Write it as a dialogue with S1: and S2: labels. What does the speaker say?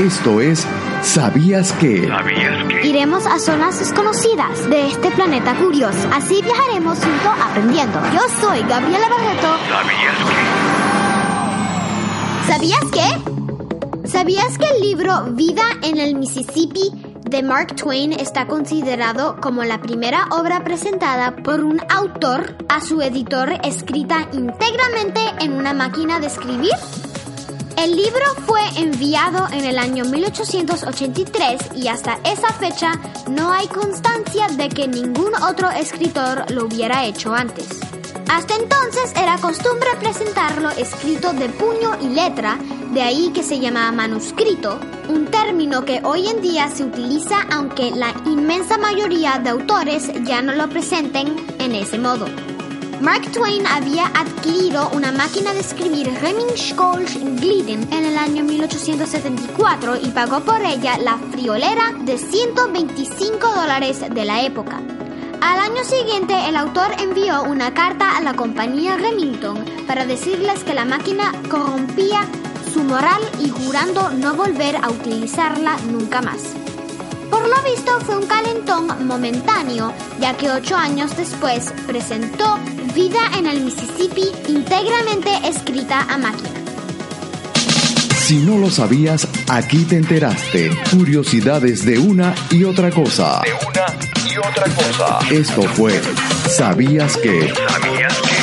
S1: Esto es ¿Sabías que?
S2: Iremos a zonas desconocidas de este planeta curioso. Así viajaremos juntos aprendiendo. Yo soy Gabriela Barreto. ¿Sabías qué? ¿Sabías que el libro Vida en el Mississippi de Mark Twain está considerado como la primera obra presentada por un autor a su editor escrita íntegramente en una máquina de escribir? El libro fue enviado en el año 1883 y hasta esa fecha no hay constancia de que ningún otro escritor lo hubiera hecho antes. Hasta entonces era costumbre presentarlo escrito de puño y letra, de ahí que se llama manuscrito, un término que hoy en día se utiliza aunque la inmensa mayoría de autores ya no lo presenten en ese modo. Mark Twain había adquirido una máquina de escribir Remingschkolch Glidden en el año 1874 y pagó por ella la friolera de 125 dólares de la época. Al año siguiente, el autor envió una carta a la compañía Remington para decirles que la máquina corrompía su moral y jurando no volver a utilizarla nunca más. Por lo visto fue un calentón momentáneo, ya que ocho años después presentó Vida en el Mississippi íntegramente escrita a máquina.
S1: Si no lo sabías, aquí te enteraste. Curiosidades de una y otra cosa.
S3: De una y otra cosa.
S1: Esto fue ¿Sabías que?
S3: ¿Sabías que?